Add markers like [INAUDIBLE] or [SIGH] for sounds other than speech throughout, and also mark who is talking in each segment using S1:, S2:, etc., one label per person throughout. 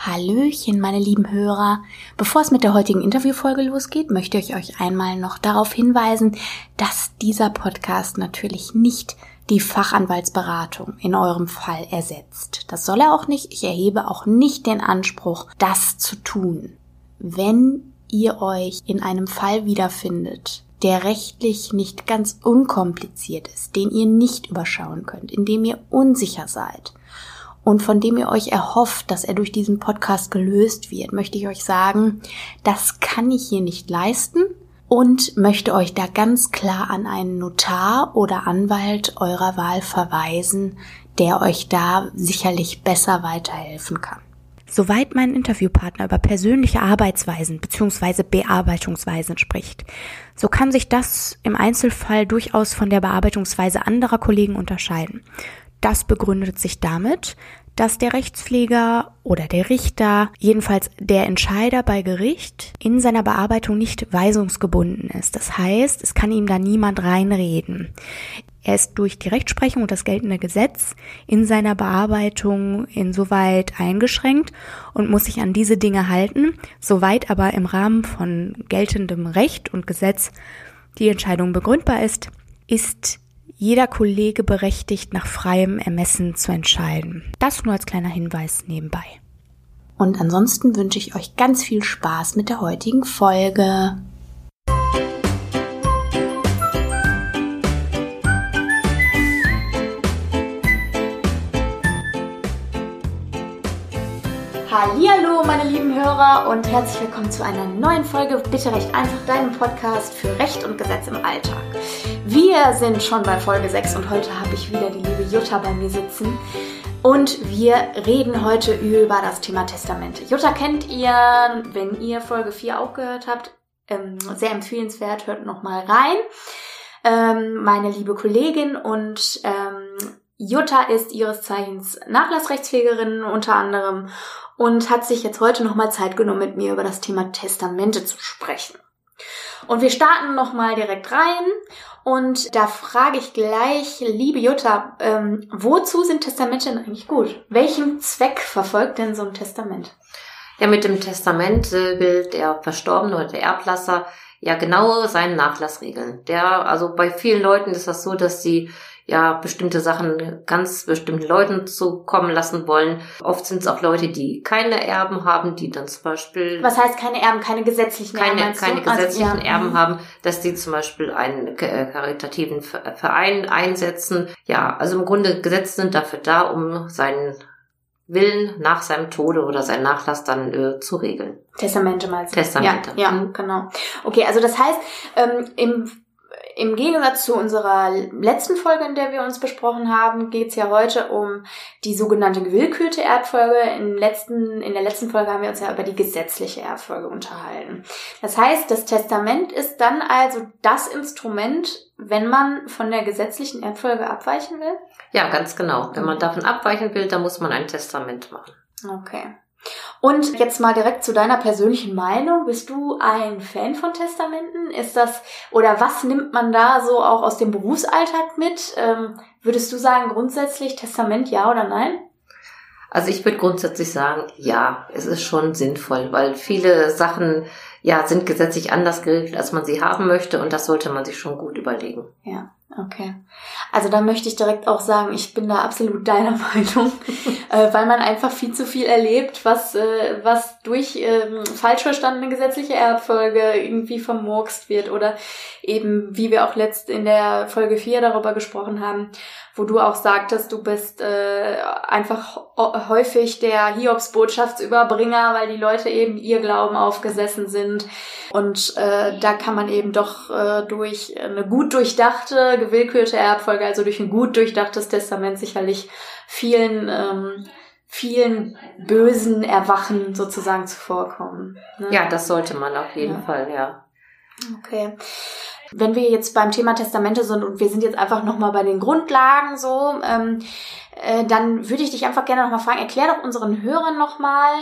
S1: Hallöchen, meine lieben Hörer. Bevor es mit der heutigen Interviewfolge losgeht, möchte ich euch einmal noch darauf hinweisen, dass dieser Podcast natürlich nicht die Fachanwaltsberatung in eurem Fall ersetzt. Das soll er auch nicht. Ich erhebe auch nicht den Anspruch, das zu tun. Wenn ihr euch in einem Fall wiederfindet, der rechtlich nicht ganz unkompliziert ist, den ihr nicht überschauen könnt, in dem ihr unsicher seid, und von dem ihr euch erhofft, dass er durch diesen Podcast gelöst wird, möchte ich euch sagen, das kann ich hier nicht leisten und möchte euch da ganz klar an einen Notar oder Anwalt eurer Wahl verweisen, der euch da sicherlich besser weiterhelfen kann. Soweit mein Interviewpartner über persönliche Arbeitsweisen bzw. Bearbeitungsweisen spricht, so kann sich das im Einzelfall durchaus von der Bearbeitungsweise anderer Kollegen unterscheiden. Das begründet sich damit, dass der Rechtspfleger oder der Richter, jedenfalls der Entscheider bei Gericht, in seiner Bearbeitung nicht weisungsgebunden ist. Das heißt, es kann ihm da niemand reinreden. Er ist durch die Rechtsprechung und das geltende Gesetz in seiner Bearbeitung insoweit eingeschränkt und muss sich an diese Dinge halten, soweit aber im Rahmen von geltendem Recht und Gesetz die Entscheidung begründbar ist, ist jeder Kollege berechtigt, nach freiem Ermessen zu entscheiden. Das nur als kleiner Hinweis nebenbei. Und ansonsten wünsche ich euch ganz viel Spaß mit der heutigen Folge. Hallo, meine lieben Hörer und herzlich willkommen zu einer neuen Folge Bitte recht einfach deinem Podcast für Recht und Gesetz im Alltag. Wir sind schon bei Folge 6 und heute habe ich wieder die liebe Jutta bei mir sitzen. Und wir reden heute über das Thema Testamente. Jutta kennt ihr, wenn ihr Folge 4 auch gehört habt. Ähm, sehr empfehlenswert, hört nochmal rein. Ähm, meine liebe Kollegin und ähm, Jutta ist ihres Zeichens Nachlassrechtspflegerin unter anderem und hat sich jetzt heute nochmal Zeit genommen, mit mir über das Thema Testamente zu sprechen. Und wir starten nochmal direkt rein und da frage ich gleich, liebe Jutta, ähm, wozu sind Testamente denn eigentlich gut? Welchen Zweck verfolgt denn so ein Testament?
S2: Ja, mit dem Testament äh, will der Verstorbene oder der Erblasser ja genau seinen Nachlass regeln. Der, also bei vielen Leuten ist das so, dass sie ja bestimmte Sachen ganz bestimmten Leuten zukommen lassen wollen. Oft sind es auch Leute, die keine Erben haben, die dann zum Beispiel.
S1: Was heißt keine Erben, keine gesetzlichen
S2: keine, Erben? Keine gesetzlichen also, ja. Erben mhm. haben, dass die zum Beispiel einen karitativen Verein einsetzen. Ja, also im Grunde Gesetze sind dafür da, um seinen Willen nach seinem Tode oder seinen Nachlass dann äh, zu regeln.
S1: Testamente mal.
S2: Testamente.
S1: Ja, ja, mhm. genau. Okay, also das heißt, ähm, im im Gegensatz zu unserer letzten Folge, in der wir uns besprochen haben, geht es ja heute um die sogenannte gewillkürte Erbfolge. Im letzten, in der letzten Folge haben wir uns ja über die gesetzliche Erbfolge unterhalten. Das heißt, das Testament ist dann also das Instrument, wenn man von der gesetzlichen Erbfolge abweichen will?
S2: Ja, ganz genau. Wenn man davon abweichen will, dann muss man ein Testament machen.
S1: Okay. Und jetzt mal direkt zu deiner persönlichen Meinung. Bist du ein Fan von Testamenten? Ist das, oder was nimmt man da so auch aus dem Berufsalltag mit? Ähm, würdest du sagen, grundsätzlich Testament ja oder nein?
S2: Also ich würde grundsätzlich sagen, ja, es ist schon sinnvoll, weil viele Sachen ja sind gesetzlich anders geregelt, als man sie haben möchte und das sollte man sich schon gut überlegen.
S1: Ja. Okay. Also da möchte ich direkt auch sagen, ich bin da absolut deiner [LAUGHS] Meinung, äh, weil man einfach viel zu viel erlebt, was, äh, was durch ähm, falsch verstandene gesetzliche Erbfolge irgendwie vermurkst wird oder eben, wie wir auch letzt in der Folge 4 darüber gesprochen haben, wo du auch sagtest, du bist äh, einfach häufig der Hiobs-Botschaftsüberbringer, weil die Leute eben ihr Glauben aufgesessen sind. Und äh, da kann man eben doch äh, durch eine gut durchdachte, gewillkürte Erbfolge, also durch ein gut durchdachtes Testament sicherlich vielen ähm, vielen bösen Erwachen sozusagen zuvorkommen.
S2: Ne? Ja, das sollte man auf jeden ja. Fall, ja.
S1: Okay. Wenn wir jetzt beim Thema Testamente sind und wir sind jetzt einfach nochmal bei den Grundlagen so, ähm, äh, dann würde ich dich einfach gerne nochmal fragen, erklär doch unseren Hörern nochmal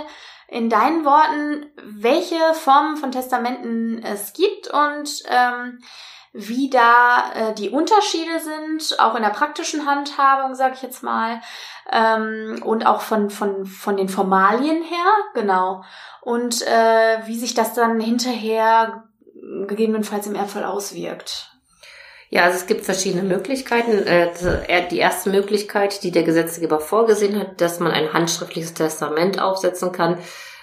S1: in deinen Worten, welche Formen von Testamenten es gibt und ähm, wie da äh, die Unterschiede sind, auch in der praktischen Handhabung, sag ich jetzt mal, ähm, und auch von, von, von den Formalien her, genau. Und äh, wie sich das dann hinterher gegebenenfalls im Erdfall auswirkt.
S2: Ja, also es gibt verschiedene Möglichkeiten. Äh, die erste Möglichkeit, die der Gesetzgeber vorgesehen hat, dass man ein handschriftliches Testament aufsetzen kann.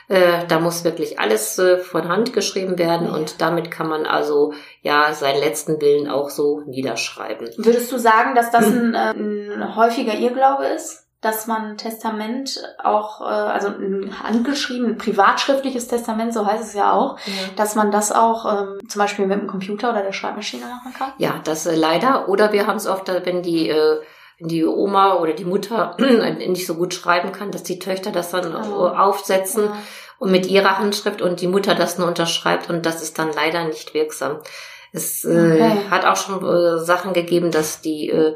S2: Äh, da muss wirklich alles äh, von Hand geschrieben werden und damit kann man also ja seinen letzten Willen auch so niederschreiben.
S1: Würdest du sagen, dass das [CLEARS THROAT] ein, ein häufiger Irrglaube ist? Dass man Testament auch, also ein handgeschrieben, privatschriftliches Testament, so heißt es ja auch, ja. dass man das auch ähm, zum Beispiel mit dem Computer oder der Schreibmaschine machen kann?
S2: Ja, das äh, leider. Oder wir haben es oft, wenn die äh, die Oma oder die Mutter [CLEARS THROAT] nicht so gut schreiben kann, dass die Töchter das dann oh. aufsetzen ja. und mit ihrer Handschrift und die Mutter das nur unterschreibt und das ist dann leider nicht wirksam. Es äh, okay. äh, hat auch schon äh, Sachen gegeben, dass die äh, äh,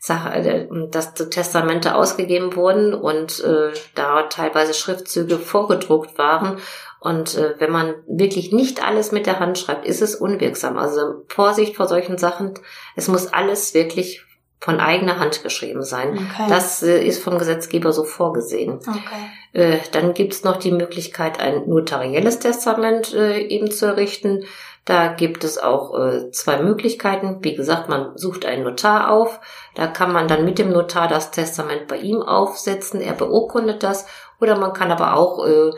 S2: dass Testamente ausgegeben wurden und äh, da teilweise Schriftzüge vorgedruckt waren. Und äh, wenn man wirklich nicht alles mit der Hand schreibt, ist es unwirksam. Also Vorsicht vor solchen Sachen. Es muss alles wirklich von eigener Hand geschrieben sein. Okay. Das äh, ist vom Gesetzgeber so vorgesehen. Okay. Äh, dann gibt's noch die Möglichkeit, ein notarielles Testament äh, eben zu errichten. Da gibt es auch äh, zwei Möglichkeiten. Wie gesagt, man sucht einen Notar auf. Da kann man dann mit dem Notar das Testament bei ihm aufsetzen. Er beurkundet das. Oder man kann aber auch äh,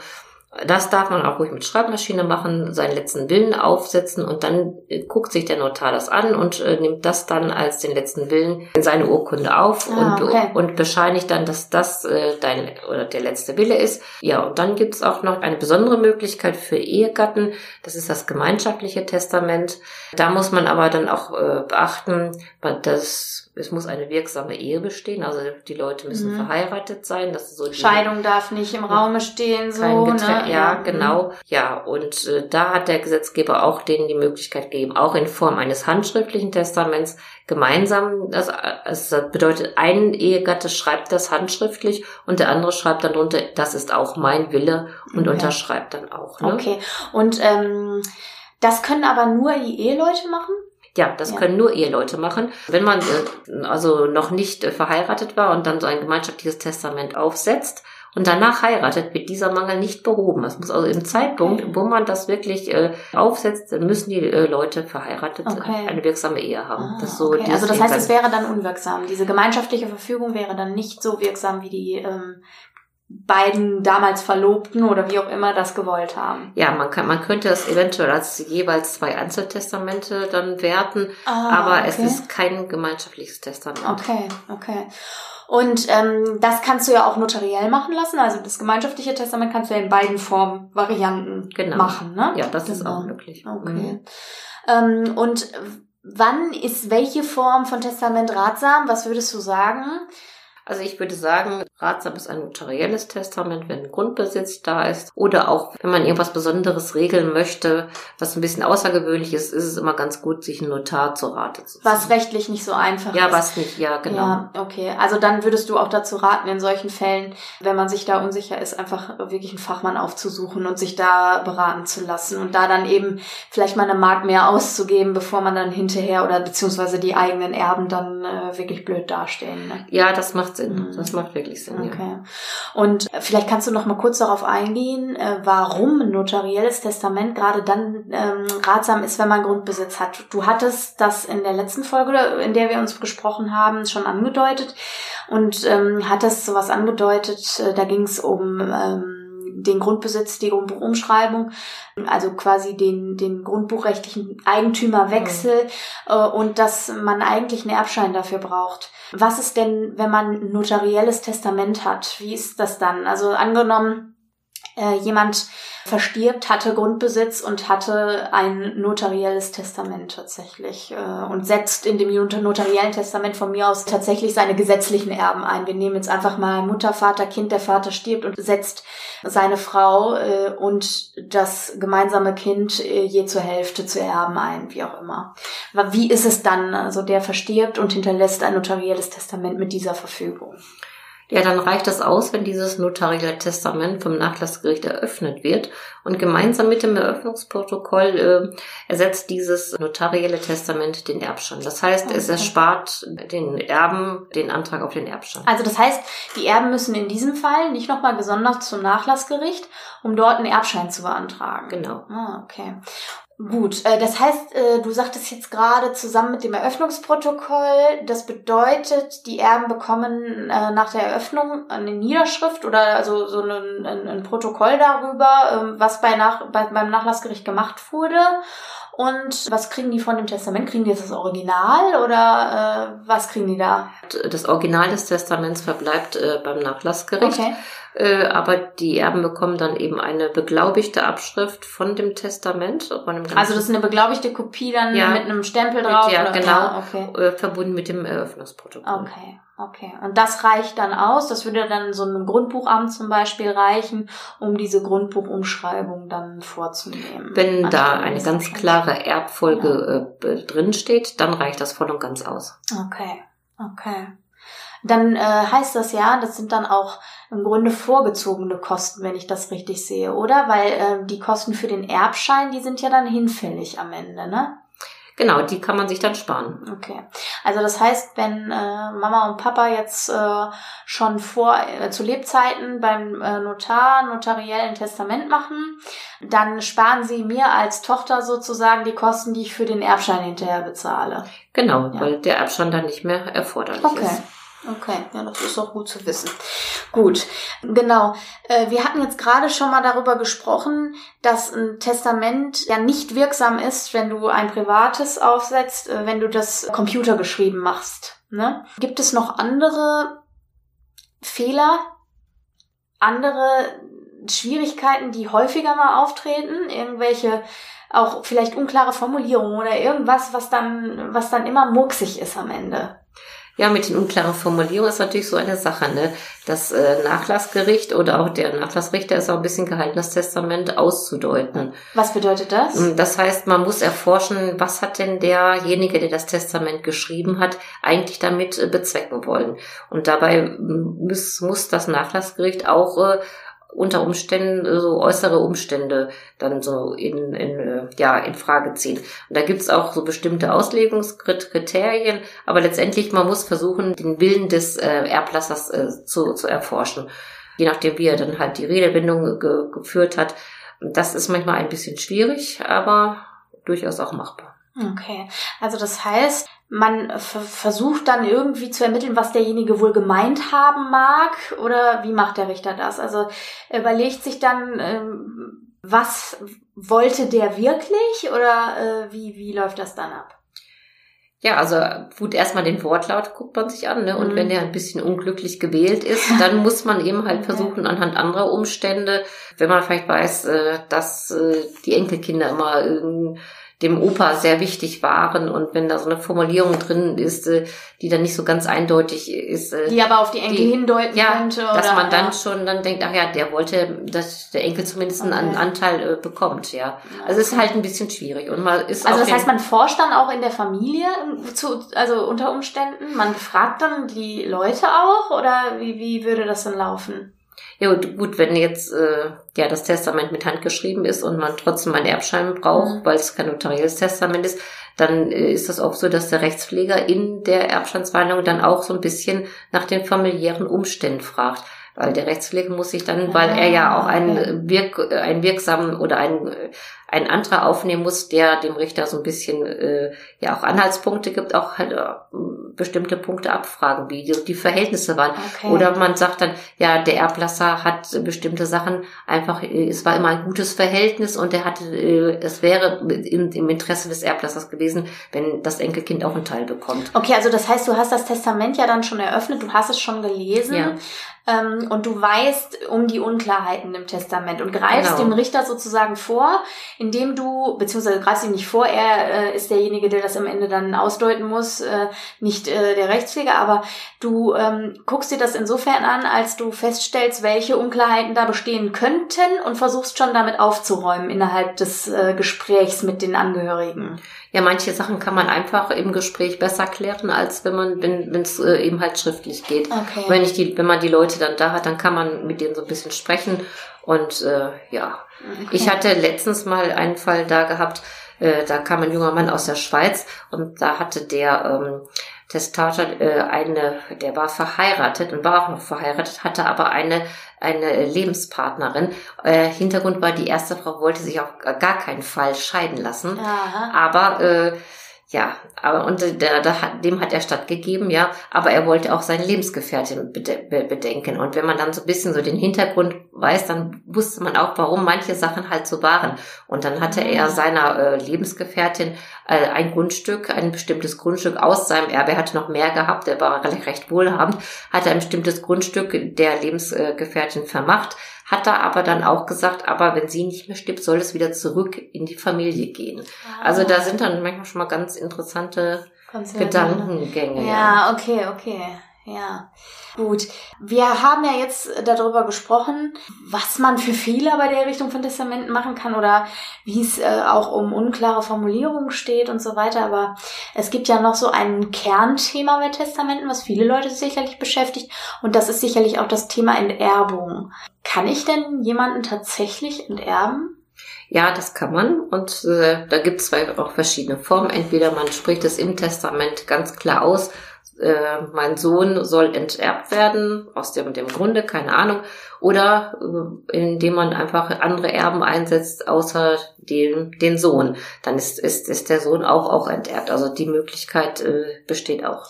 S2: das darf man auch ruhig mit Schreibmaschine machen, seinen letzten Willen aufsetzen und dann äh, guckt sich der Notar das an und äh, nimmt das dann als den letzten Willen in seine Urkunde auf ah, und, okay. und bescheinigt dann, dass das äh, dein oder der letzte Wille ist. Ja, und dann gibt's auch noch eine besondere Möglichkeit für Ehegatten, das ist das gemeinschaftliche Testament. Da muss man aber dann auch äh, beachten, dass es muss eine wirksame Ehe bestehen, also die Leute müssen mhm. verheiratet sein. Das so die,
S1: Scheidung darf nicht im Raume stehen, so.
S2: Ne? Ja, genau. Ja, und äh, da hat der Gesetzgeber auch denen die Möglichkeit gegeben, auch in Form eines handschriftlichen Testaments gemeinsam, das, das bedeutet, ein Ehegatte schreibt das handschriftlich und der andere schreibt dann drunter, das ist auch mein Wille und okay. unterschreibt dann auch.
S1: Ne? Okay, und ähm, das können aber nur die Eheleute machen?
S2: Ja, das ja. können nur Eheleute machen. Wenn man äh, also noch nicht äh, verheiratet war und dann so ein gemeinschaftliches Testament aufsetzt und danach heiratet, wird dieser Mangel nicht behoben. Es muss also im Zeitpunkt, wo man das wirklich äh, aufsetzt, müssen die äh, Leute verheiratet okay. eine wirksame Ehe haben.
S1: Ah, das so okay. Also das heißt, es wäre dann unwirksam. Diese gemeinschaftliche Verfügung wäre dann nicht so wirksam wie die ähm, beiden damals Verlobten oder wie auch immer das gewollt haben.
S2: Ja, man kann, man könnte es eventuell als jeweils zwei Einzeltestamente dann werten, ah, aber okay. es ist kein gemeinschaftliches Testament.
S1: Okay, okay. Und ähm, das kannst du ja auch notariell machen lassen. Also das gemeinschaftliche Testament kannst du ja in beiden Formen, Varianten genau. machen, ne?
S2: Ja, das genau. ist auch möglich.
S1: Okay. Mhm. Ähm, und wann ist welche Form von Testament ratsam? Was würdest du sagen?
S2: Also ich würde sagen, ratsam ist ein notarielles Testament, wenn Grundbesitz da ist. Oder auch, wenn man irgendwas Besonderes regeln möchte, was ein bisschen außergewöhnlich ist, ist es immer ganz gut, sich einen Notar zu Rate zu ziehen.
S1: Was rechtlich nicht so einfach
S2: ja,
S1: ist.
S2: Ja, was nicht, ja, genau. Ja,
S1: okay. Also dann würdest du auch dazu raten, in solchen Fällen, wenn man sich da unsicher ist, einfach wirklich einen Fachmann aufzusuchen und sich da beraten zu lassen und da dann eben vielleicht mal eine Mark mehr auszugeben, bevor man dann hinterher oder beziehungsweise die eigenen Erben dann äh, wirklich blöd dastehen. Ne?
S2: Ja, das macht Sinn. Das macht wirklich Sinn. Okay. Ja.
S1: Und vielleicht kannst du noch mal kurz darauf eingehen, äh, warum ein notarielles Testament gerade dann ähm, ratsam ist, wenn man Grundbesitz hat. Du hattest das in der letzten Folge, in der wir uns gesprochen haben, schon angedeutet und ähm, hattest sowas angedeutet. Äh, da ging es um ähm, den Grundbesitz, die Grundbuchumschreibung, also quasi den, den grundbuchrechtlichen Eigentümerwechsel mhm. äh, und dass man eigentlich einen Erbschein dafür braucht. Was ist denn, wenn man ein notarielles Testament hat? Wie ist das dann? Also angenommen, äh, jemand verstirbt, hatte Grundbesitz und hatte ein notarielles Testament tatsächlich äh, und setzt in dem notariellen Testament von mir aus tatsächlich seine gesetzlichen Erben ein. Wir nehmen jetzt einfach mal Mutter, Vater, Kind, der Vater stirbt und setzt seine Frau äh, und das gemeinsame Kind äh, je zur Hälfte zu erben ein, wie auch immer. Wie ist es dann? Also der verstirbt und hinterlässt ein notarielles Testament mit dieser Verfügung.
S2: Ja, dann reicht das aus, wenn dieses notarielle Testament vom Nachlassgericht eröffnet wird und gemeinsam mit dem Eröffnungsprotokoll äh, ersetzt dieses notarielle Testament den Erbschein. Das heißt, okay. es erspart den Erben den Antrag auf den Erbschein.
S1: Also das heißt, die Erben müssen in diesem Fall nicht nochmal gesondert zum Nachlassgericht, um dort einen Erbschein zu beantragen.
S2: Genau.
S1: Ah, okay. Gut, äh, das heißt, äh, du sagtest jetzt gerade zusammen mit dem Eröffnungsprotokoll, das bedeutet, die Erben bekommen äh, nach der Eröffnung eine Niederschrift oder also so ein, ein, ein Protokoll darüber, ähm, was bei nach, bei, beim Nachlassgericht gemacht wurde. Und was kriegen die von dem Testament? Kriegen die jetzt das Original oder äh, was kriegen die da?
S2: Das Original des Testaments verbleibt äh, beim Nachlassgericht. Okay. Äh, aber die Erben bekommen dann eben eine beglaubigte Abschrift von dem Testament. Von dem
S1: also das ist eine beglaubigte Kopie dann ja, mit einem Stempel drauf? Mit,
S2: ja, oder? genau. Ja, okay. Äh, verbunden mit dem Eröffnungsprotokoll.
S1: Okay. Okay, und das reicht dann aus, das würde dann so einem Grundbuchamt zum Beispiel reichen, um diese Grundbuchumschreibung dann vorzunehmen.
S2: Wenn da eine ganz klare Erbfolge ja. äh, drin steht, dann reicht das voll und ganz aus.
S1: Okay, okay. Dann äh, heißt das ja, das sind dann auch im Grunde vorgezogene Kosten, wenn ich das richtig sehe, oder? Weil äh, die Kosten für den Erbschein, die sind ja dann hinfällig am Ende, ne?
S2: Genau, die kann man sich dann sparen.
S1: Okay. Also das heißt, wenn äh, Mama und Papa jetzt äh, schon vor äh, zu Lebzeiten beim äh, Notar notariell ein Testament machen, dann sparen sie mir als Tochter sozusagen die Kosten, die ich für den Erbschein hinterher bezahle.
S2: Genau, ja. weil der Erbschein dann nicht mehr erforderlich
S1: okay.
S2: ist.
S1: Okay, ja, das ist auch gut zu wissen. Gut, genau. Äh, wir hatten jetzt gerade schon mal darüber gesprochen, dass ein Testament ja nicht wirksam ist, wenn du ein privates aufsetzt, äh, wenn du das computergeschrieben machst. Ne? Gibt es noch andere Fehler, andere Schwierigkeiten, die häufiger mal auftreten? Irgendwelche auch vielleicht unklare Formulierungen oder irgendwas, was dann, was dann immer murksig ist am Ende?
S2: Ja, mit den unklaren Formulierungen ist natürlich so eine Sache. Ne? Das äh, Nachlassgericht oder auch der Nachlassrichter ist auch ein bisschen gehalten, das Testament auszudeuten.
S1: Was bedeutet das?
S2: Mm, das heißt, man muss erforschen, was hat denn derjenige, der das Testament geschrieben hat, eigentlich damit äh, bezwecken wollen. Und dabei muss, muss das Nachlassgericht auch äh, unter Umständen äh, so äußere Umstände dann so in, in äh, ja in Frage ziehen. Und da gibt's auch so bestimmte Auslegungskriterien, aber letztendlich man muss versuchen, den Willen des äh, Erblassers äh, zu, zu erforschen, je nachdem wie er dann halt die Redewendung ge geführt hat. Das ist manchmal ein bisschen schwierig, aber durchaus auch machbar.
S1: Okay, also das heißt, man versucht dann irgendwie zu ermitteln, was derjenige wohl gemeint haben mag oder wie macht der Richter das? Also überlegt sich dann, ähm, was wollte der wirklich oder äh, wie, wie läuft das dann ab?
S2: Ja, also gut, erstmal den Wortlaut guckt man sich an, ne? Und mhm. wenn der ein bisschen unglücklich gewählt ist, dann [LAUGHS] muss man eben halt versuchen, anhand anderer Umstände, wenn man vielleicht weiß, äh, dass äh, die Enkelkinder immer dem Opa sehr wichtig waren und wenn da so eine Formulierung drin ist, äh, die dann nicht so ganz eindeutig ist.
S1: Äh, die aber auf die Enkel die, hindeuten
S2: ja,
S1: könnte.
S2: Oder, dass man dann schon dann denkt, ach ja, der wollte, dass der Enkel zumindest okay. einen Anteil äh, bekommt, ja. Also es ist halt ein bisschen schwierig. Und man ist
S1: also das heißt, man forscht dann auch in der Familie, zu, also unter Umständen, man fragt dann die Leute auch oder wie, wie würde das dann laufen?
S2: Ja gut, wenn jetzt äh, ja das Testament mit Hand geschrieben ist und man trotzdem einen Erbschein braucht, mhm. weil es kein notarielles Testament ist, dann äh, ist das auch so, dass der Rechtspfleger in der Erbscheinsverhandlung dann auch so ein bisschen nach den familiären Umständen fragt. Weil der Rechtspfleger muss sich dann, weil er ja auch einen, Wirk, einen wirksamen oder einen ein anderer aufnehmen muss, der dem Richter so ein bisschen äh, ja auch Anhaltspunkte gibt, auch halt äh, bestimmte Punkte abfragen, wie die, die Verhältnisse waren. Okay. Oder man sagt dann, ja, der Erblasser hat bestimmte Sachen einfach, äh, es war immer ein gutes Verhältnis und er hatte, äh, es wäre im, im Interesse des Erblassers gewesen, wenn das Enkelkind auch einen Teil bekommt.
S1: Okay, also das heißt, du hast das Testament ja dann schon eröffnet, du hast es schon gelesen. Ja ähm, und du weißt um die Unklarheiten im Testament und greifst genau. dem Richter sozusagen vor, indem du, beziehungsweise greifst ihm nicht vor, er äh, ist derjenige, der das am Ende dann ausdeuten muss, äh, nicht äh, der Rechtspfleger, aber du ähm, guckst dir das insofern an, als du feststellst, welche Unklarheiten da bestehen könnten und versuchst schon damit aufzuräumen innerhalb des äh, Gesprächs mit den Angehörigen.
S2: Ja, manche Sachen kann man einfach im Gespräch besser klären, als wenn man, wenn es äh, eben halt schriftlich geht. Okay. Wenn ich die, wenn man die Leute dann da hat, dann kann man mit denen so ein bisschen sprechen. Und äh, ja, okay. ich hatte letztens mal einen Fall da gehabt, äh, da kam ein junger Mann aus der Schweiz und da hatte der ähm, Testator äh, eine, der war verheiratet und war auch noch verheiratet, hatte aber eine eine Lebenspartnerin. Äh, Hintergrund war, die erste Frau wollte sich auf gar keinen Fall scheiden lassen. Aha. Aber äh, ja, aber und der, der, dem hat er stattgegeben, ja, aber er wollte auch seine Lebensgefährtin bedenken. Und wenn man dann so ein bisschen so den Hintergrund weiß, dann wusste man auch, warum manche Sachen halt so waren. Und dann hatte er ah. seiner äh, Lebensgefährtin äh, ein Grundstück, ein bestimmtes Grundstück aus seinem Erbe. Er hatte noch mehr gehabt, er war recht wohlhabend, hatte ein bestimmtes Grundstück der Lebensgefährtin vermacht hat er aber dann auch gesagt, aber wenn sie nicht mehr stirbt, soll es wieder zurück in die Familie gehen. Ah. Also da sind dann manchmal schon mal ganz interessante Gedankengänge.
S1: Ja, okay, okay. Ja, gut. Wir haben ja jetzt darüber gesprochen, was man für Fehler bei der Errichtung von Testamenten machen kann oder wie es äh, auch um unklare Formulierungen steht und so weiter. Aber es gibt ja noch so ein Kernthema bei Testamenten, was viele Leute sicherlich beschäftigt. Und das ist sicherlich auch das Thema Enterbung. Kann ich denn jemanden tatsächlich enterben?
S2: Ja, das kann man und äh, da gibt es auch verschiedene Formen. Entweder man spricht es im Testament ganz klar aus, äh, mein Sohn soll enterbt werden, aus dem, dem Grunde, keine Ahnung, oder äh, indem man einfach andere Erben einsetzt, außer dem, den Sohn. Dann ist, ist, ist der Sohn auch, auch enterbt. Also die Möglichkeit äh, besteht auch.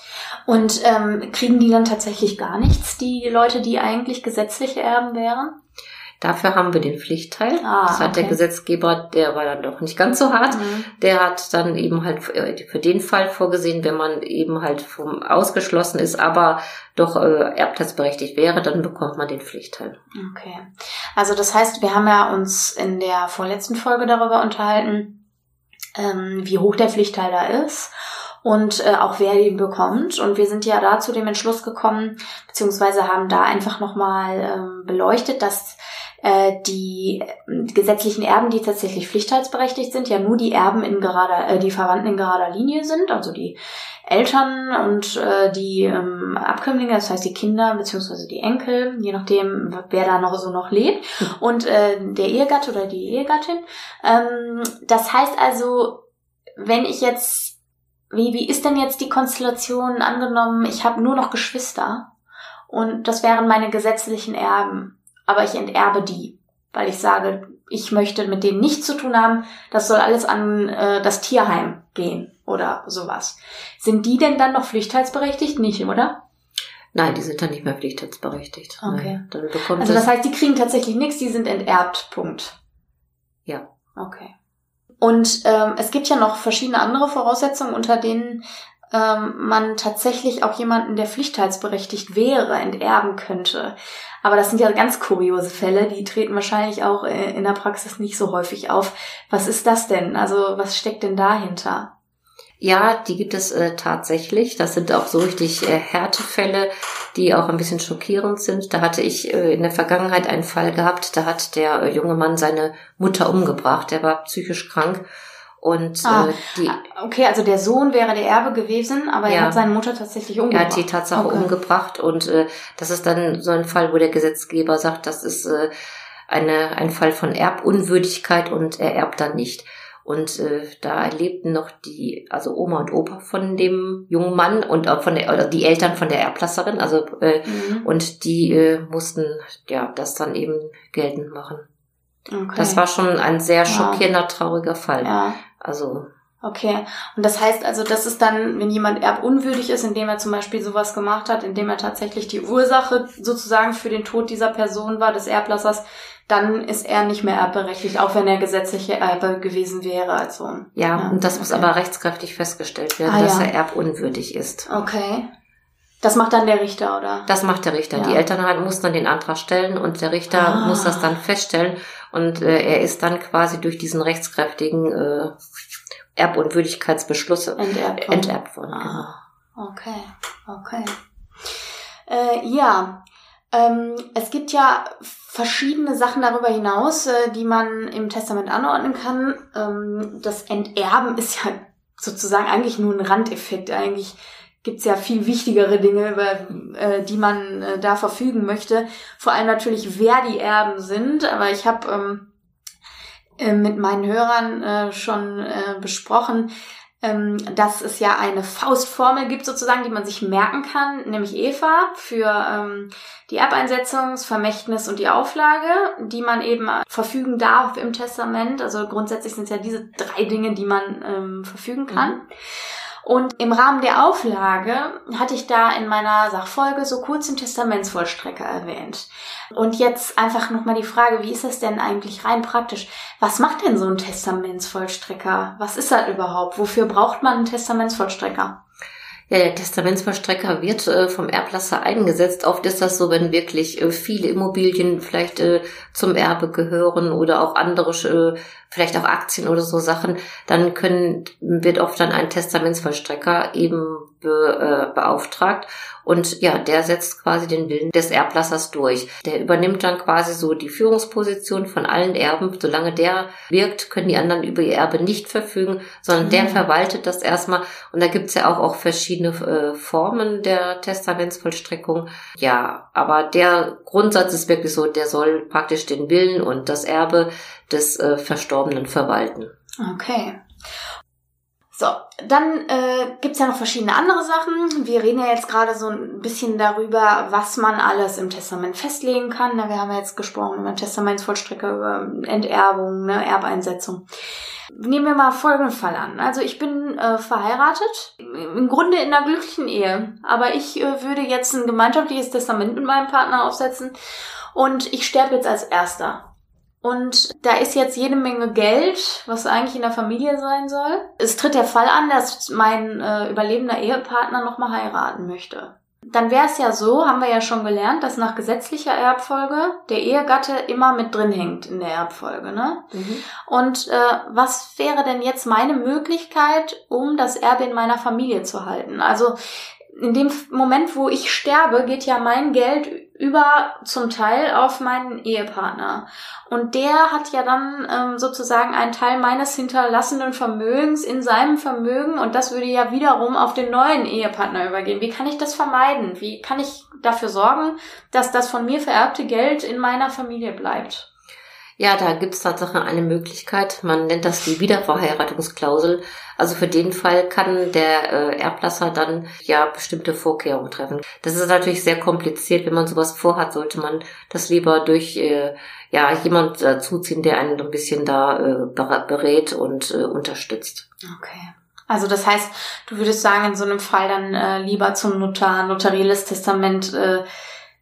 S1: Und ähm, kriegen die dann tatsächlich gar nichts, die Leute, die eigentlich gesetzliche Erben wären?
S2: Dafür haben wir den Pflichtteil. Ah, das hat okay. der Gesetzgeber, der war dann doch nicht ganz so hart. Mhm. Der hat dann eben halt für den Fall vorgesehen, wenn man eben halt vom ausgeschlossen ist, aber doch äh, erbteilsberechtigt wäre, dann bekommt man den Pflichtteil.
S1: Okay. Also das heißt, wir haben ja uns in der vorletzten Folge darüber unterhalten, ähm, wie hoch der Pflichtteil da ist und äh, auch wer ihn bekommt. Und wir sind ja da zu dem Entschluss gekommen, beziehungsweise haben da einfach nochmal ähm, beleuchtet, dass äh, die gesetzlichen Erben, die tatsächlich pflichtteilsberechtigt sind, ja nur die Erben in gerader, äh, die Verwandten in gerader Linie sind, also die Eltern und äh, die ähm, Abkömmlinge, das heißt die Kinder beziehungsweise die Enkel, je nachdem, wer da noch so noch lebt, und äh, der Ehegatte oder die Ehegattin. Ähm, das heißt also, wenn ich jetzt, wie, wie ist denn jetzt die Konstellation angenommen, ich habe nur noch Geschwister und das wären meine gesetzlichen Erben aber ich enterbe die, weil ich sage, ich möchte mit denen nichts zu tun haben, das soll alles an äh, das Tierheim gehen oder sowas. Sind die denn dann noch pflichtteilsberechtigt? Nicht, oder?
S2: Nein, die sind dann nicht mehr pflichtteilsberechtigt.
S1: Okay. Nein, also das heißt, die kriegen tatsächlich nichts, die sind enterbt, Punkt.
S2: Ja.
S1: Okay. Und ähm, es gibt ja noch verschiedene andere Voraussetzungen, unter denen ähm, man tatsächlich auch jemanden, der pflichtteilsberechtigt wäre, enterben könnte. Aber das sind ja ganz kuriose Fälle, die treten wahrscheinlich auch äh, in der Praxis nicht so häufig auf. Was ist das denn? Also was steckt denn dahinter?
S2: Ja, die gibt es äh, tatsächlich. Das sind auch so richtig äh, Härtefälle, die auch ein bisschen schockierend sind. Da hatte ich äh, in der Vergangenheit einen Fall gehabt, da hat der äh, junge Mann seine Mutter umgebracht. Der war psychisch krank und ah, äh, die,
S1: ah, okay, also der Sohn wäre der Erbe gewesen, aber er hat seine Mutter tatsächlich umgebracht.
S2: Er hat die Tatsache okay. umgebracht und äh, das ist dann so ein Fall, wo der Gesetzgeber sagt, das ist äh, eine, ein Fall von Erbunwürdigkeit und er erbt dann nicht. Und äh, da erlebten noch die, also Oma und Opa von dem jungen Mann und auch von der, oder die Eltern von der Erblasserin, also äh, mhm. und die äh, mussten ja das dann eben geltend machen. Okay. Das war schon ein sehr schockierender, ja. trauriger Fall. Ja. Also.
S1: Okay. Und das heißt also, das ist dann, wenn jemand erbunwürdig ist, indem er zum Beispiel sowas gemacht hat, indem er tatsächlich die Ursache sozusagen für den Tod dieser Person war, des Erblassers, dann ist er nicht mehr erbberechtigt, auch wenn er gesetzliche Erbe gewesen wäre als Sohn.
S2: Ja, ja und das okay. muss aber rechtskräftig festgestellt werden, ah, dass ja. er erbunwürdig ist.
S1: Okay. Das macht dann der Richter, oder?
S2: Das macht der Richter.
S1: Ja.
S2: Die Elternheit muss dann den Antrag stellen und der Richter
S1: Ah.
S2: muss das dann feststellen und äh, er ist dann quasi durch diesen rechtskräftigen äh, Erb- und Würdigkeitsbeschluss
S1: Enterbt worden.
S2: enterbt worden. Genau.
S1: Ah, okay, okay. Äh, ja, ähm, es gibt ja verschiedene Sachen darüber hinaus, äh, die man im Testament anordnen kann. Ähm, das Enterben ist ja sozusagen eigentlich nur ein Randeffekt. Eigentlich gibt's ja viel wichtigere Dinge, über äh, die man äh, da verfügen möchte. Vor allem natürlich, wer die Erben sind. Aber ich habe ähm, äh, mit meinen Hörern äh, schon äh, besprochen, ähm, dass es ja eine Faustformel gibt sozusagen, die man sich merken kann, nämlich Eva für ähm, die Erbeinsetzung, das Vermächtnis und die Auflage, die man eben verfügen darf im Testament. Also grundsätzlich sind es ja diese drei Dinge, die man ähm, verfügen kann. Und im Rahmen der Auflage hatte ich da in meiner Sachfolge so kurz den Testamentsvollstrecker erwähnt. Und jetzt einfach nochmal die Frage, wie ist das denn eigentlich rein praktisch? Was macht denn so ein Testamentsvollstrecker? Was ist das überhaupt? Wofür braucht man einen Testamentsvollstrecker?
S2: Ja, der Testamentsvollstrecker wird äh, vom Erblasser eingesetzt. Oft ist das so, wenn wirklich äh, viele Immobilien vielleicht äh, zum Erbe gehören oder auch andere, äh, vielleicht auch Aktien oder so Sachen, dann können, wird oft dann ein Testamentsvollstrecker eben be, äh, beauftragt. Und ja, der setzt quasi den Willen des Erblassers durch. Der übernimmt dann quasi so die Führungsposition von allen Erben. Solange der wirkt, können die anderen über ihr Erbe nicht verfügen, sondern der
S1: Mhm.
S2: verwaltet das erstmal. Und da gibt's ja auch, auch verschiedene äh, Formen der Testamentsvollstreckung. Ja, aber der Grundsatz ist wirklich so, der soll praktisch den Willen und das Erbe des äh, Verstorbenen verwalten.
S1: Okay. So, dann äh, gibt's ja noch verschiedene andere Sachen. Wir reden ja jetzt gerade so ein bisschen darüber, was man alles im Testament festlegen kann. Na, Wir haben ja jetzt gesprochen über Testamentsvollstrecker, über Enterbung, ne, Erbeinsetzung. Nehmen wir mal folgenden Fall an. Also ich bin äh, verheiratet, im Grunde in einer glücklichen Ehe, aber ich äh, würde jetzt ein gemeinschaftliches Testament mit meinem Partner aufsetzen und ich sterbe jetzt als Erster. Und da ist jetzt jede Menge Geld, was eigentlich in der Familie sein soll. Es tritt der Fall an, dass mein äh, überlebender Ehepartner nochmal heiraten möchte. Dann wäre es ja so, haben wir ja schon gelernt, dass nach gesetzlicher Erbfolge der Ehegatte immer mit drin hängt in der Erbfolge. Ne? Und äh, was wäre denn jetzt meine Möglichkeit, um das Erbe in meiner Familie zu halten? Also in dem Moment, wo ich sterbe, geht ja mein Geld über zum Teil auf meinen Ehepartner. Und der hat ja dann ähm, sozusagen einen Teil meines hinterlassenen Vermögens in seinem Vermögen und das würde ja wiederum auf den neuen Ehepartner übergehen. Wie kann ich das vermeiden? Wie kann ich dafür sorgen, dass das von mir vererbte Geld in meiner Familie bleibt?
S2: Ja, da gibt's tatsächlich eine Möglichkeit. Man nennt das die Wiederverheiratungsklausel. Also für den Fall kann der äh, Erblasser dann ja bestimmte Vorkehrungen treffen. Das ist natürlich sehr kompliziert. Wenn man sowas vorhat, sollte man das lieber durch äh, ja jemand äh, zuziehen, der einen ein bisschen da äh, ber- berät und äh, unterstützt.
S1: Okay. Also das heißt, du würdest sagen, in so einem Fall dann äh, lieber zum Notar, notarielles Testament äh,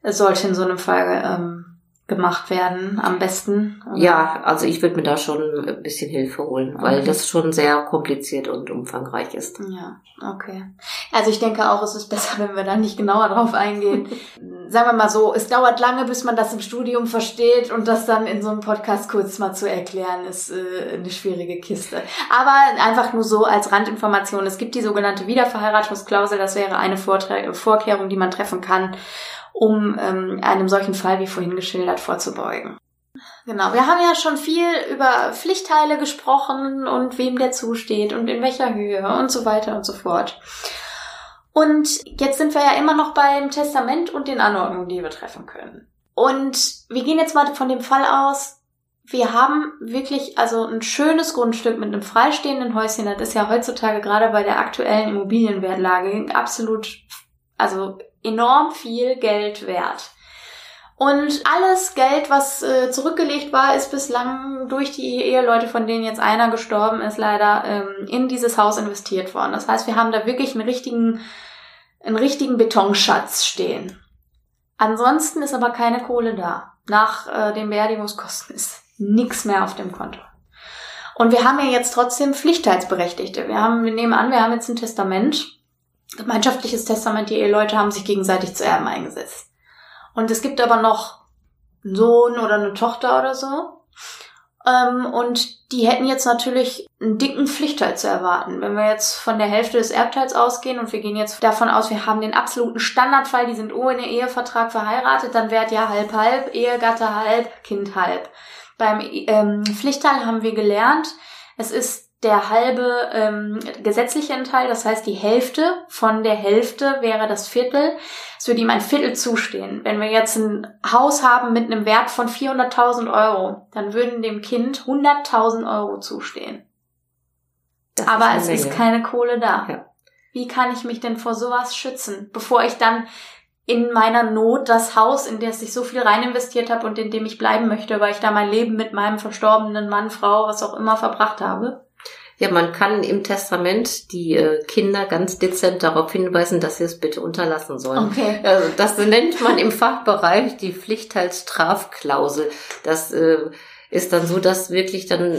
S1: sollte in so einem Fall ähm, gemacht werden, am besten. oder?
S2: Ja, also ich würde mir da schon ein bisschen Hilfe holen, weil
S1: Okay.
S2: das schon sehr kompliziert und umfangreich ist.
S1: Ja, okay. Also ich denke auch, es ist besser, wenn wir da nicht genauer drauf eingehen. [LAUGHS] Sagen wir mal so, es dauert lange, bis man das im Studium versteht und das dann in so einem Podcast kurz mal zu erklären, ist äh, eine schwierige Kiste. Aber einfach nur so als Randinformation. Es gibt die sogenannte Wiederverheiratungsklausel, das wäre eine Vortre Vorkehrung, die man treffen kann, um ähm, einem solchen Fall wie vorhin geschildert vorzubeugen. Genau, wir haben ja schon viel über Pflichtteile gesprochen und wem der zusteht und in welcher Höhe und so weiter und so fort. Und jetzt sind wir ja immer noch beim Testament und den Anordnungen, die wir treffen können. Und wir gehen jetzt mal von dem Fall aus, wir haben wirklich also ein schönes Grundstück mit einem freistehenden Häuschen. Das ist ja heutzutage gerade bei der aktuellen Immobilienwertlage absolut, also enorm viel Geld wert. Und alles Geld, was äh, zurückgelegt war, ist bislang durch die Eheleute, von denen jetzt einer gestorben ist, leider ähm, in dieses Haus investiert worden. Das heißt, wir haben da wirklich einen richtigen, einen richtigen Betonschatz stehen. Ansonsten ist aber keine Kohle da. Nach äh, den Beerdigungskosten ist nichts mehr auf dem Konto. Und wir haben ja jetzt trotzdem Pflichtteilsberechtigte. Wir haben, wir nehmen an, wir haben jetzt ein Testament gemeinschaftliches Testament, die Eheleute haben sich gegenseitig zu Erben eingesetzt. Und es gibt aber noch einen Sohn oder eine Tochter oder so. Ähm, und die hätten jetzt natürlich einen dicken Pflichtteil zu erwarten. Wenn wir jetzt von der Hälfte des Erbteils ausgehen und wir gehen jetzt davon aus, wir haben den absoluten Standardfall, die sind ohne Ehevertrag verheiratet, dann wäre ja halb halb, Ehegatte halb, Kind halb. Beim ähm, Pflichtteil haben wir gelernt, es ist der halbe ähm, gesetzliche Anteil, das heißt die Hälfte von der Hälfte wäre das Viertel. Es würde ihm ein Viertel zustehen. Wenn wir jetzt ein Haus haben mit einem Wert von 400.000 Euro, dann würden dem Kind 100.000 Euro zustehen. Das Aber ist es Menge. ist keine Kohle da. Ja. Wie kann ich mich denn vor sowas schützen, bevor ich dann in meiner Not das Haus, in das ich so viel rein investiert habe und in dem ich bleiben möchte, weil ich da mein Leben mit meinem verstorbenen Mann, Frau, was auch immer verbracht habe?
S2: Ja, man kann im Testament die äh, Kinder ganz dezent darauf hinweisen, dass sie es bitte unterlassen sollen. Okay. Also das nennt man im [LAUGHS] Fachbereich die Pflichtteilsstrafklausel. Das äh, ist dann so, dass wirklich dann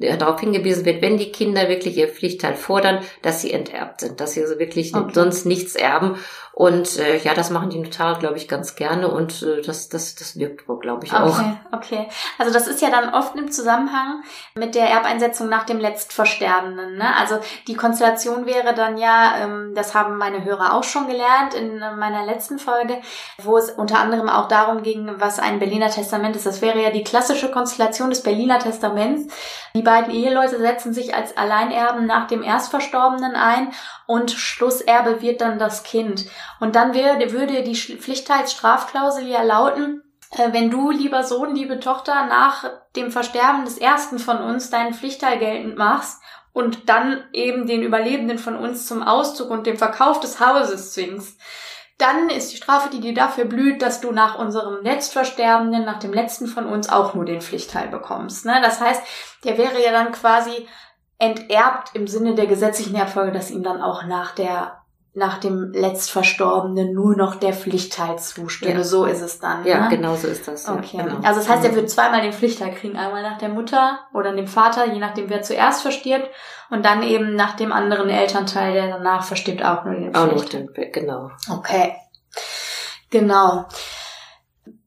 S2: äh, darauf hingewiesen wird, wenn die Kinder wirklich ihr Pflichtteil fordern, dass sie enterbt sind, dass sie also wirklich okay. sonst nichts erben und äh, ja, das machen die Notare, glaube ich, ganz gerne und äh, das, das, das wirkt wohl, glaube ich,
S1: auch.
S2: Okay,
S1: okay. Also das ist ja dann oft im Zusammenhang mit der Erbeinsetzung nach dem Letztversterbenden. Ne? Also die Konstellation wäre dann ja, ähm, das haben meine Hörer auch schon gelernt in meiner letzten Folge, wo es unter anderem auch darum ging, was ein Berliner Testament ist. Das wäre ja die klassische Konstellation des Berliner Testaments. Die beiden Eheleute setzen sich als Alleinerben nach dem Erstverstorbenen ein und Schlusserbe wird dann das Kind. Und dann würde, würde die Pflichtteilsstrafklausel ja lauten, äh, wenn du, lieber Sohn, liebe Tochter, nach dem Versterben des ersten von uns deinen Pflichtteil geltend machst und dann eben den Überlebenden von uns zum Auszug und dem Verkauf des Hauses zwingst, dann ist die Strafe, die dir dafür blüht, dass du nach unserem Letztversterbenden, nach dem letzten von uns auch nur den Pflichtteil bekommst. Ne? Das heißt, der wäre ja dann quasi enterbt im Sinne der gesetzlichen Erbfolge, dass ihm dann auch nach der nach dem letztverstorbenen nur noch der Pflichtteil zustimme. Ja. So ist es dann.
S2: Ja, ne? genau so ist das.
S1: Okay.
S2: genau.
S1: Also das heißt, er wird zweimal den Pflichtteil kriegen. Einmal nach der Mutter oder dem Vater, je nachdem wer zuerst verstirbt. Und dann eben nach dem anderen Elternteil, der danach verstirbt, auch nur den Pflichtteil.
S2: Auch noch den, genau.
S1: Okay. Genau.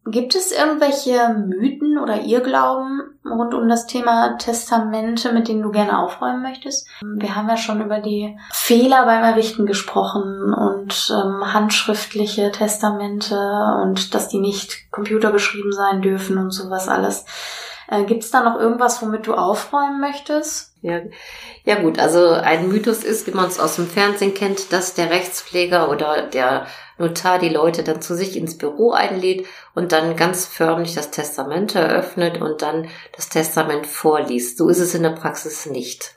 S1: Gibt es irgendwelche Mythen oder Irrglauben rund um das Thema Testamente, mit denen du gerne aufräumen möchtest? Wir haben ja schon über die Fehler beim Errichten gesprochen und ähm, handschriftliche Testamente und dass die nicht computergeschrieben sein dürfen und sowas alles. Äh, Gibt es da noch irgendwas, womit du aufräumen möchtest?
S2: Ja, ja gut, also ein Mythos ist, wie man es aus dem Fernsehen kennt, dass der Rechtspfleger oder der Notar die Leute dann zu sich ins Büro einlädt und dann ganz förmlich das Testament eröffnet und dann das Testament vorliest. So ist es in der Praxis nicht.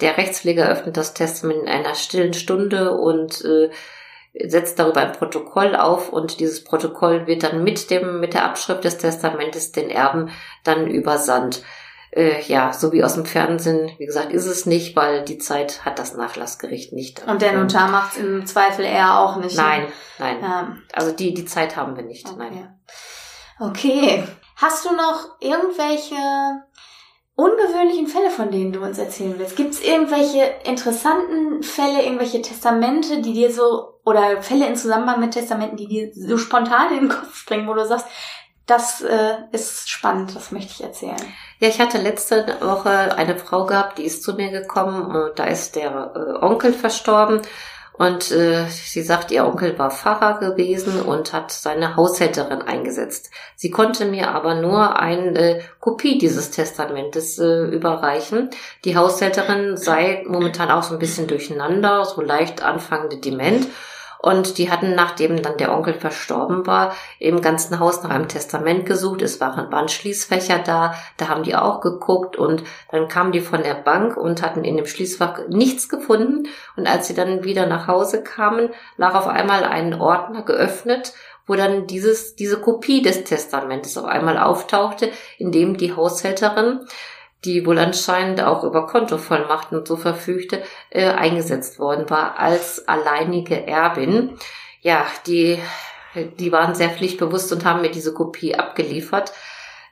S2: Der Rechtspfleger öffnet das Testament in einer stillen Stunde und äh, setzt darüber ein Protokoll auf und dieses Protokoll wird dann mit dem mit der Abschrift des Testamentes den Erben dann übersandt äh, ja, so wie aus dem Fernsehen, wie gesagt, ist es nicht, weil die Zeit hat das Nachlassgericht nicht.
S1: Und der Notar macht es im Zweifel eher auch nicht.
S2: Nein, nein. Ähm, also die, die Zeit haben wir nicht. Okay. Nein.
S1: Okay. Hast du noch irgendwelche ungewöhnlichen Fälle, von denen du uns erzählen willst? Gibt es irgendwelche interessanten Fälle, irgendwelche Testamente, die dir so, oder Fälle in Zusammenhang mit Testamenten, die dir so spontan in den Kopf springen, wo du sagst, das äh, ist spannend, das möchte ich erzählen.
S2: Ja, ich hatte letzte Woche eine Frau gehabt, die ist zu mir gekommen, da ist der äh, Onkel verstorben und äh, sie sagt, ihr Onkel war Pfarrer gewesen und hat seine Haushälterin eingesetzt. Sie konnte mir aber nur eine äh, Kopie dieses Testamentes äh, überreichen. Die Haushälterin sei momentan auch so ein bisschen durcheinander, so leicht anfangende Dement. Und die hatten, nachdem dann der Onkel verstorben war, im ganzen Haus nach einem Testament gesucht. Es waren, waren Schließfächer da, da haben die auch geguckt und dann kamen die von der Bank und hatten in dem Schließfach nichts gefunden. Und als sie dann wieder nach Hause kamen, lag auf einmal ein Ordner geöffnet wo dann dieses, diese Kopie des Testamentes auf einmal auftauchte, in dem die Haushälterin die wohl anscheinend auch über Kontovollmachten und so verfügte, äh, eingesetzt worden war als alleinige Erbin. Ja, die, die waren sehr pflichtbewusst und haben mir diese Kopie abgeliefert.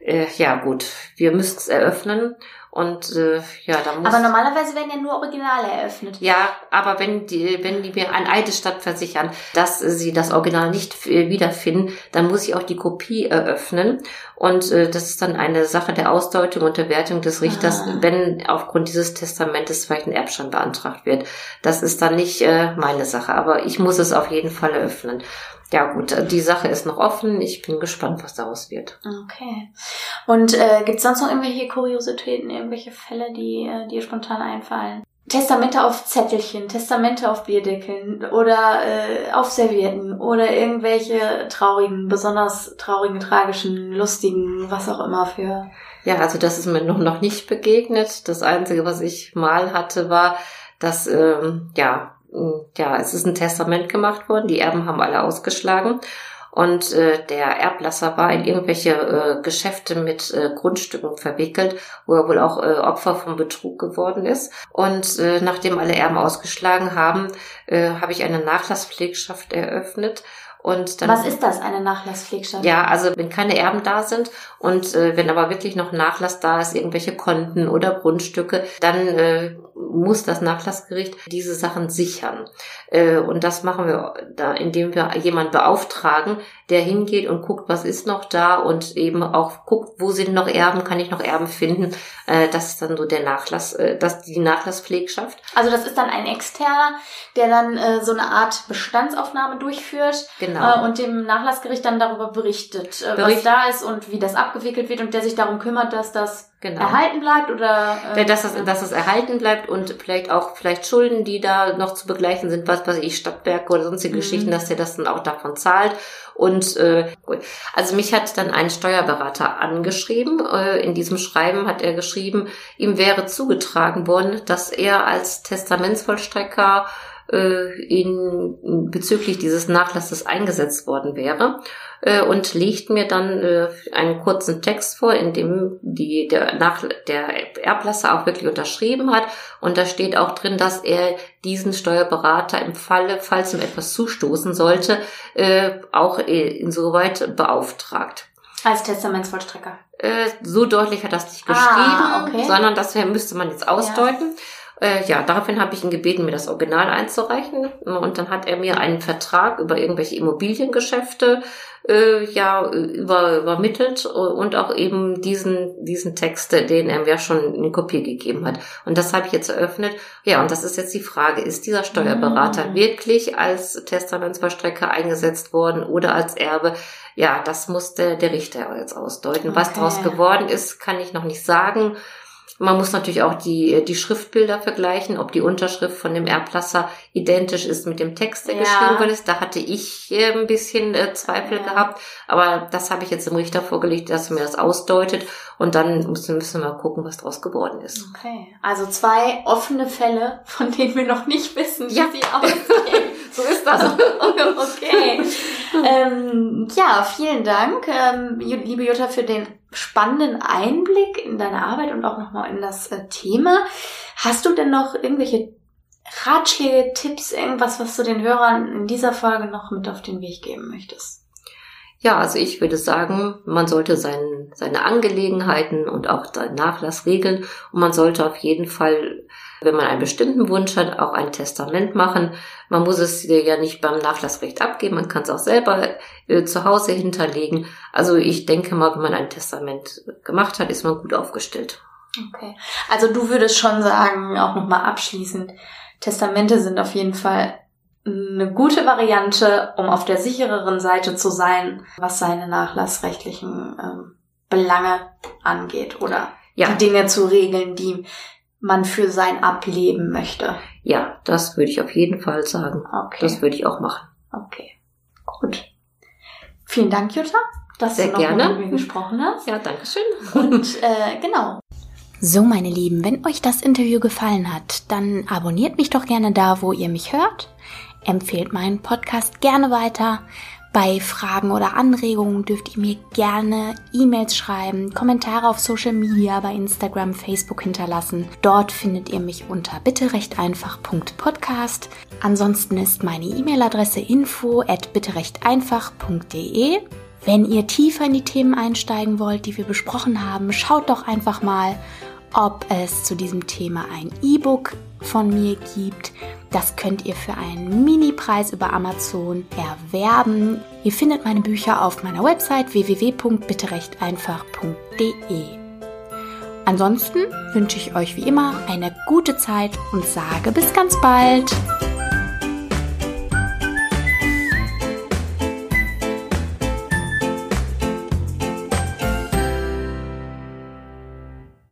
S2: Äh, ja gut, wir müssen es eröffnen und äh, ja, da muss.
S1: Aber normalerweise werden ja nur Originale eröffnet.
S2: Ja, aber wenn die, wenn die mir ein Eidesstadt versichern, dass sie das Original nicht wiederfinden, dann muss ich auch die Kopie eröffnen. Und äh, das ist dann eine Sache der Ausdeutung und der Wertung des Richters, ah. wenn aufgrund dieses Testamentes vielleicht ein Erbschein beantragt wird. Das ist dann nicht äh, meine Sache, aber ich muss es auf jeden Fall eröffnen ja gut, die Sache ist noch offen. Ich bin gespannt, was daraus wird.
S1: Okay. Und äh, gibt es sonst noch irgendwelche Kuriositäten, irgendwelche Fälle, die äh, dir spontan einfallen? Testamente auf Zettelchen, Testamente auf Bierdeckeln oder äh, auf Servietten oder irgendwelche traurigen, besonders traurigen, tragischen, lustigen, was auch immer für.
S2: Ja, also das ist mir noch, noch nicht begegnet. Das Einzige, was ich mal hatte, war, dass ähm, ja ja, es ist ein Testament gemacht worden, die Erben haben alle ausgeschlagen und äh, der Erblasser war in irgendwelche äh, Geschäfte mit äh, Grundstücken verwickelt, wo er wohl auch äh, Opfer von Betrug geworden ist. Und äh, nachdem alle Erben ausgeschlagen haben, äh, habe ich eine Nachlasspflegschaft eröffnet und dann,
S1: Was ist das, eine Nachlasspflegschaft?
S2: Ja, also wenn keine Erben da sind und äh, wenn aber wirklich noch Nachlass da ist, irgendwelche Konten oder Grundstücke, dann äh, muss das Nachlassgericht diese Sachen sichern. Äh, und das machen wir da, indem wir jemanden beauftragen, der hingeht und guckt, was ist noch da und eben auch guckt, wo sind noch Erben, kann ich noch Erben finden. Äh, das ist dann so der Nachlass, äh, das die Nachlasspflegschaft.
S1: Also das ist dann ein externer, der dann so eine Art Bestandsaufnahme durchführt genau. und dem Nachlassgericht dann darüber berichtet, Bericht. was da ist und wie das abgewickelt wird und der sich darum kümmert, dass das genau. erhalten bleibt oder
S2: äh, dass, es, dass es erhalten bleibt und vielleicht auch vielleicht Schulden, die da noch zu begleichen sind, was weiß ich, Stadtwerke oder sonstige mhm. Geschichten, dass der das dann auch davon zahlt. Und äh, gut. also mich hat dann ein Steuerberater angeschrieben. Äh, in diesem Schreiben hat er geschrieben, ihm wäre zugetragen worden, dass er als Testamentsvollstrecker äh, in, bezüglich dieses Nachlasses eingesetzt worden wäre äh, und legt mir dann äh, einen kurzen Text vor, in dem die, der, Nach der Erblasser auch wirklich unterschrieben hat und da steht auch drin, dass er diesen Steuerberater im Falle, falls ihm etwas zustoßen sollte, äh, auch insoweit beauftragt.
S1: Als Testamentsvollstrecker.
S2: Äh, so deutlich hat das nicht geschrieben, ah, okay. sondern das müsste man jetzt ausdeuten. Ja. Äh, ja, daraufhin habe ich ihn gebeten, mir das Original einzureichen. Und dann hat er mir einen Vertrag über irgendwelche Immobiliengeschäfte äh, ja über, übermittelt und auch eben diesen diesen Text, den er mir schon in Kopie gegeben hat. Und das habe ich jetzt eröffnet. Ja, und das ist jetzt die Frage: Ist dieser Steuerberater mhm. wirklich als Testamentsvollstrecker eingesetzt worden oder als Erbe? Ja, das muss der, der Richter jetzt ausdeuten. Okay. Was daraus geworden ist, kann ich noch nicht sagen. Man muss natürlich auch die, die Schriftbilder vergleichen, ob die Unterschrift von dem Erblasser identisch ist mit dem Text, der ja. geschrieben worden ist. Da hatte ich äh, ein bisschen äh, Zweifel ja. gehabt, aber das habe ich jetzt dem Richter vorgelegt, dass er mir das ausdeutet und dann müssen, müssen wir mal gucken, was daraus geworden ist.
S1: Okay, also zwei offene Fälle, von denen wir noch nicht wissen, wie ja. sie aussehen. [LAUGHS]
S2: so ist das. [LAUGHS]
S1: Okay. ähm, ja, vielen Dank, ähm, liebe Jutta, für den spannenden Einblick in deine Arbeit und auch nochmal in das äh, Thema. Hast du denn noch irgendwelche Ratschläge, Tipps, irgendwas, was du den Hörern in dieser Folge noch mit auf den Weg geben möchtest?
S2: Ja, also ich würde sagen, man sollte sein, seine Angelegenheiten und auch seinen Nachlass regeln und man sollte auf jeden Fall, wenn man einen bestimmten Wunsch hat, auch ein Testament machen. Man muss es ja nicht beim Nachlassrecht abgeben, man kann es auch selber äh, zu Hause hinterlegen. Also ich denke mal, wenn man ein Testament gemacht hat, ist man gut aufgestellt.
S1: Okay. Also du würdest schon sagen, auch nochmal abschließend, Testamente sind auf jeden Fall eine gute Variante, um auf der sichereren Seite zu sein, was seine nachlassrechtlichen ähm, Belange angeht oder ja. die Dinge zu regeln, die man für sein Ableben möchte.
S2: Ja, das würde ich auf jeden Fall sagen. Okay. Das würde ich auch machen.
S1: Okay, gut. Vielen Dank, Jutta, dass Sehr du noch gerne. mit mir gesprochen hast.
S2: Ja, danke schön.
S1: Und äh, genau. So, meine Lieben, wenn euch das Interview gefallen hat, dann abonniert mich doch gerne da, wo ihr mich hört empfehlt meinen Podcast gerne weiter. Bei Fragen oder Anregungen dürft ihr mir gerne E-Mails schreiben, Kommentare auf Social Media, bei Instagram, Facebook hinterlassen. Dort findet ihr mich unter bitterechteinfach.podcast. Ansonsten ist meine E-Mail-Adresse info at bitterechteinfach.de. Wenn ihr tiefer in die Themen einsteigen wollt, die wir besprochen haben, schaut doch einfach mal, ob es zu diesem Thema ein E-Book von mir gibt. Das könnt ihr für einen Mini-Preis über Amazon erwerben. Ihr findet meine Bücher auf meiner Website www.bitterechteinfach.de. Ansonsten wünsche ich euch wie immer eine gute Zeit und sage bis ganz bald.